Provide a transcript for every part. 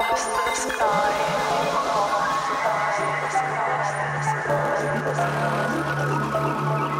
Thank you.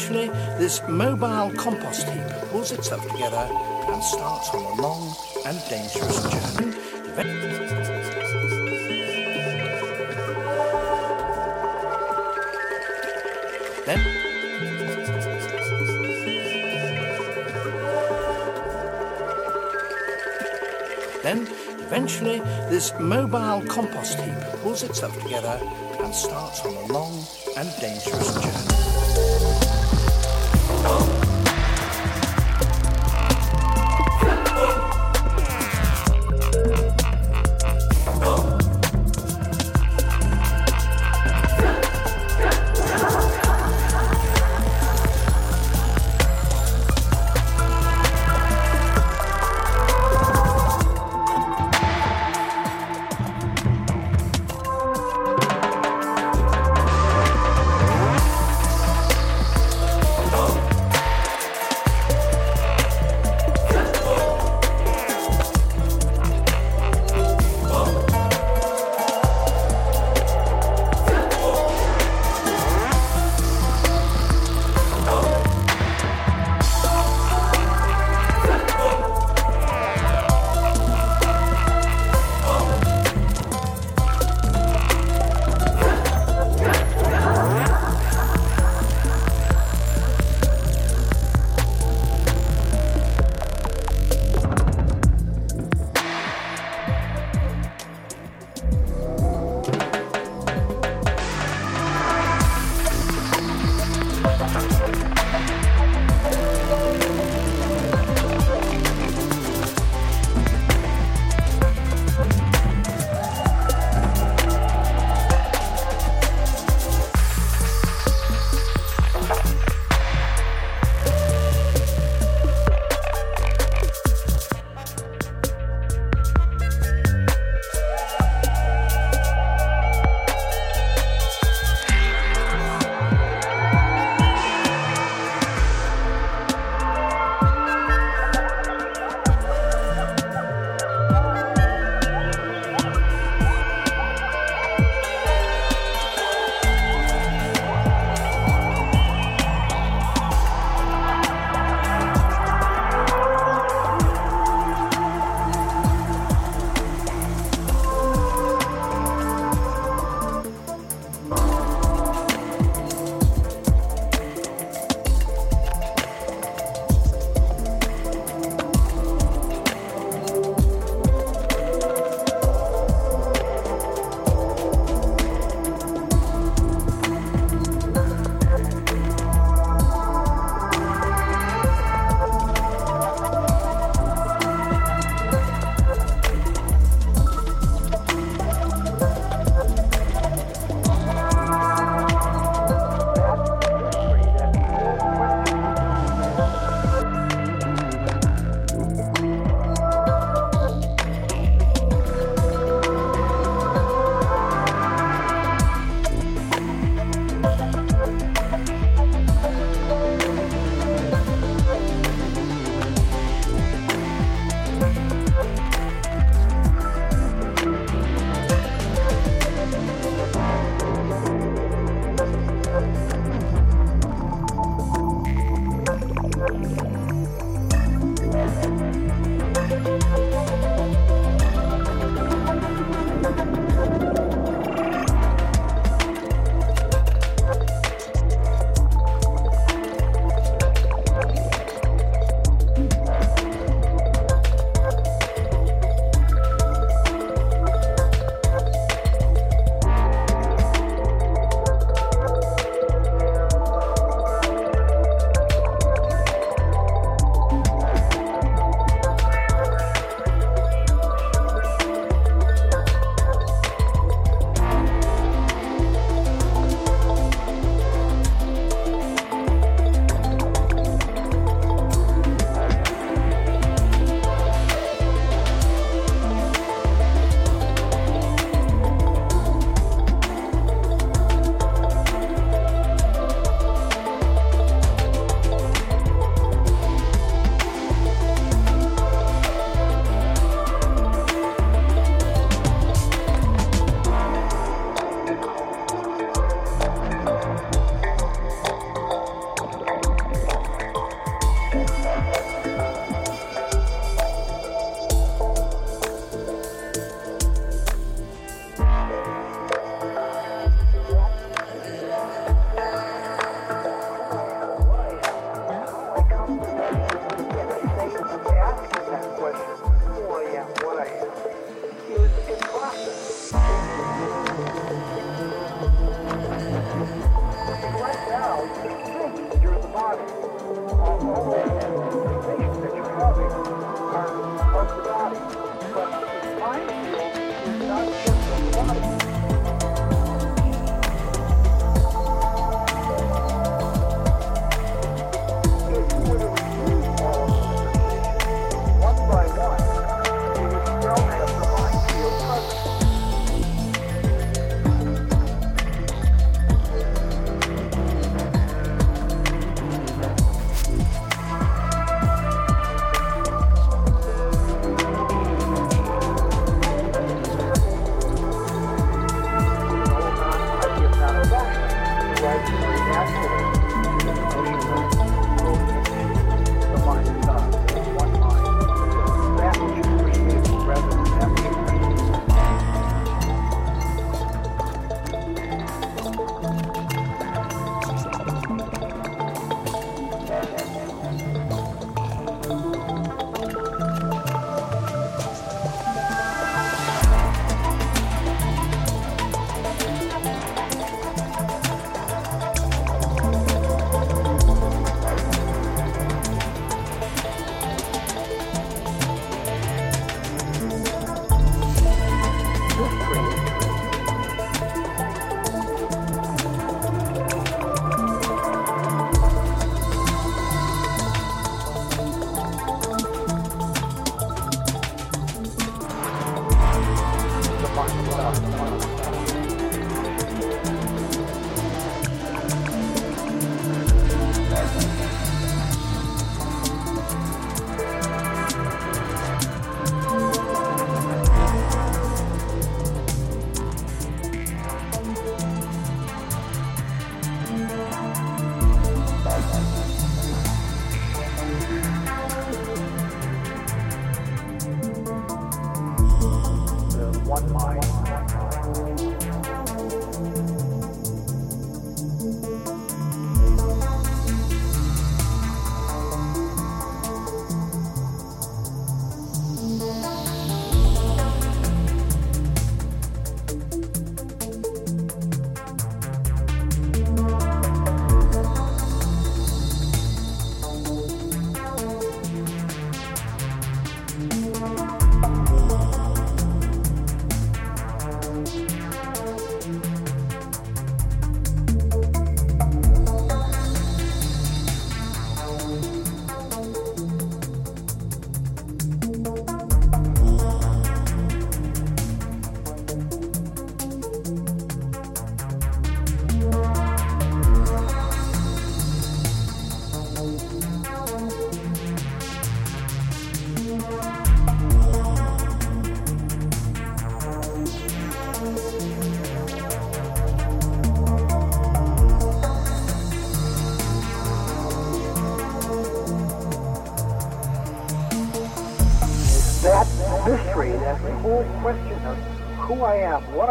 Eventually, this mobile compost heap pulls itself together and starts on a long and dangerous journey. Then, then, eventually, this mobile compost heap pulls itself together and starts on a long and dangerous journey. One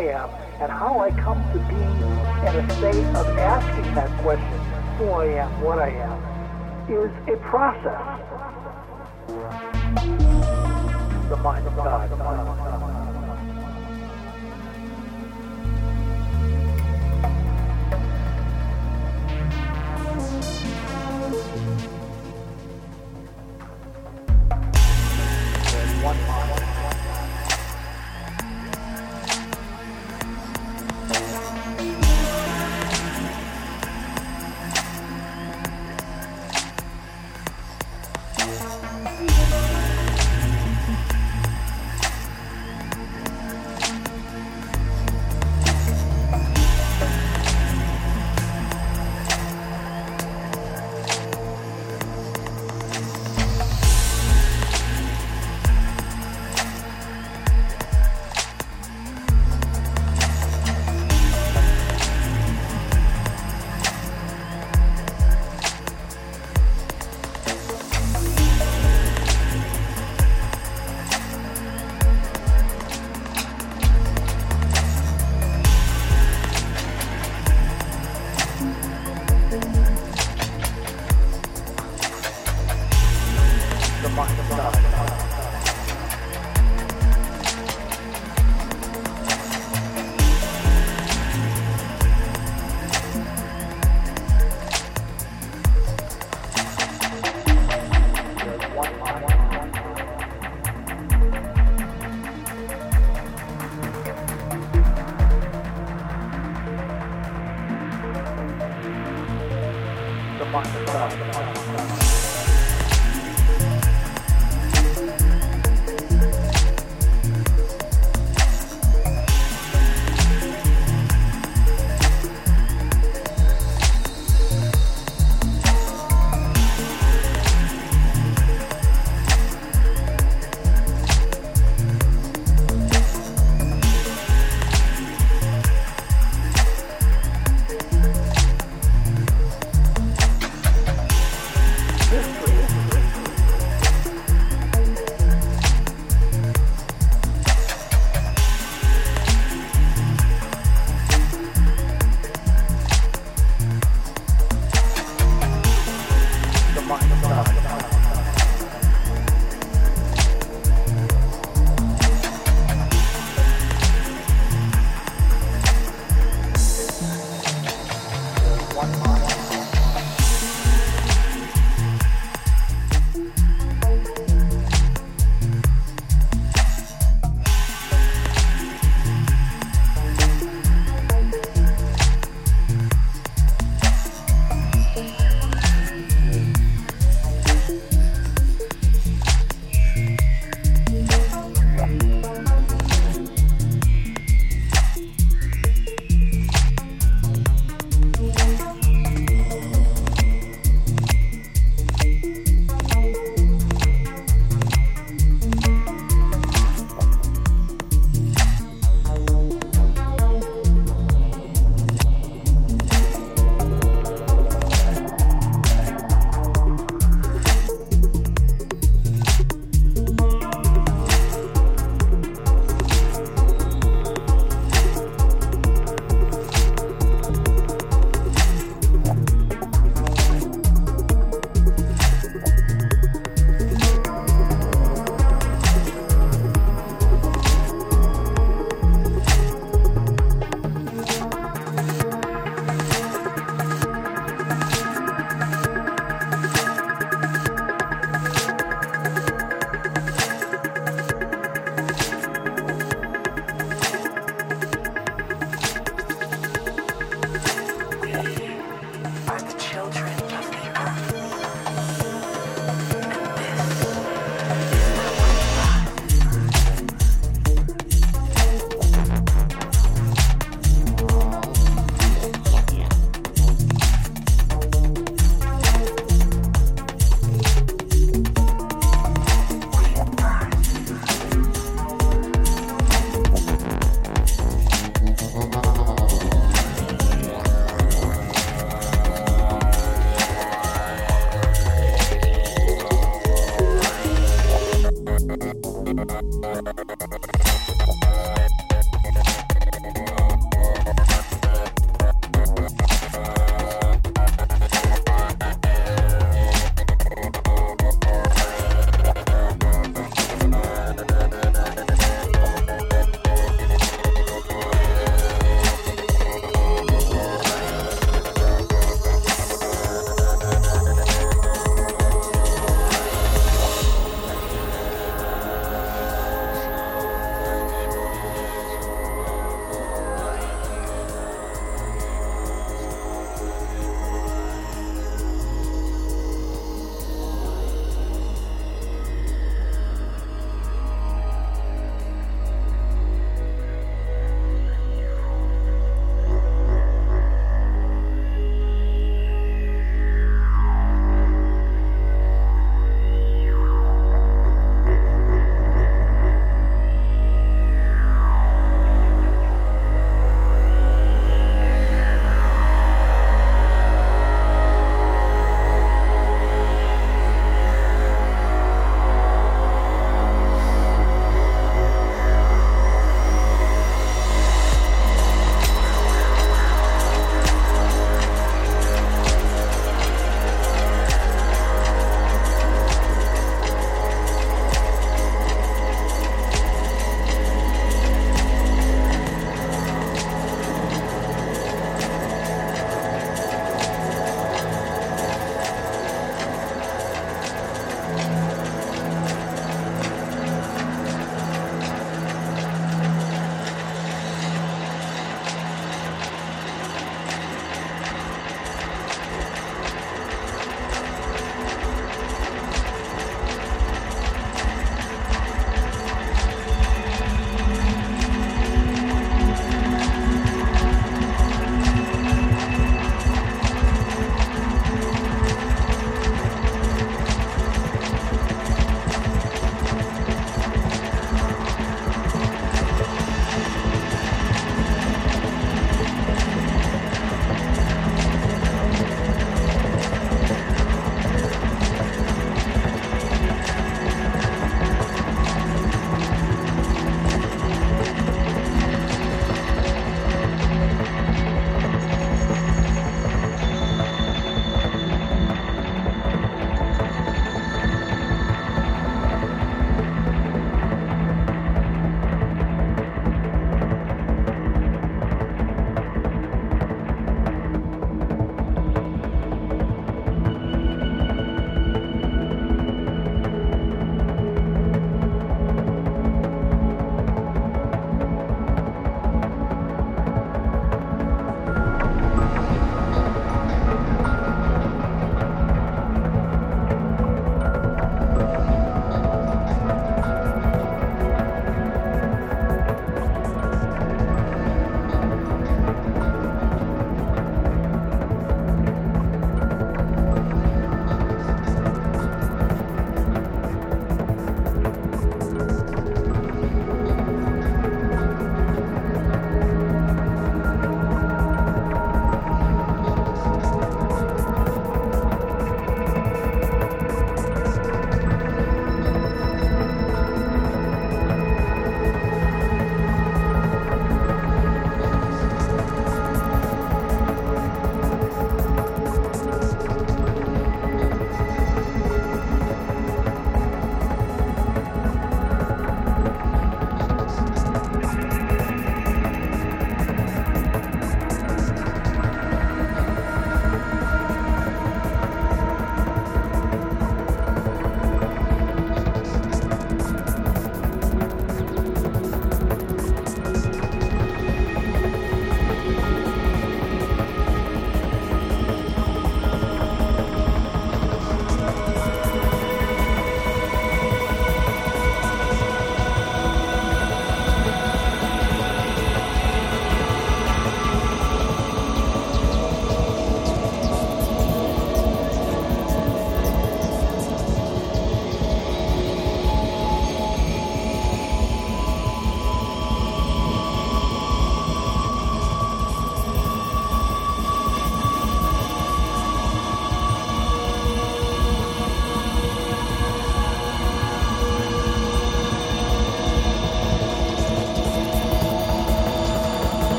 I am, and how I come to be in a state of asking that question, who I am, what I am, is a process.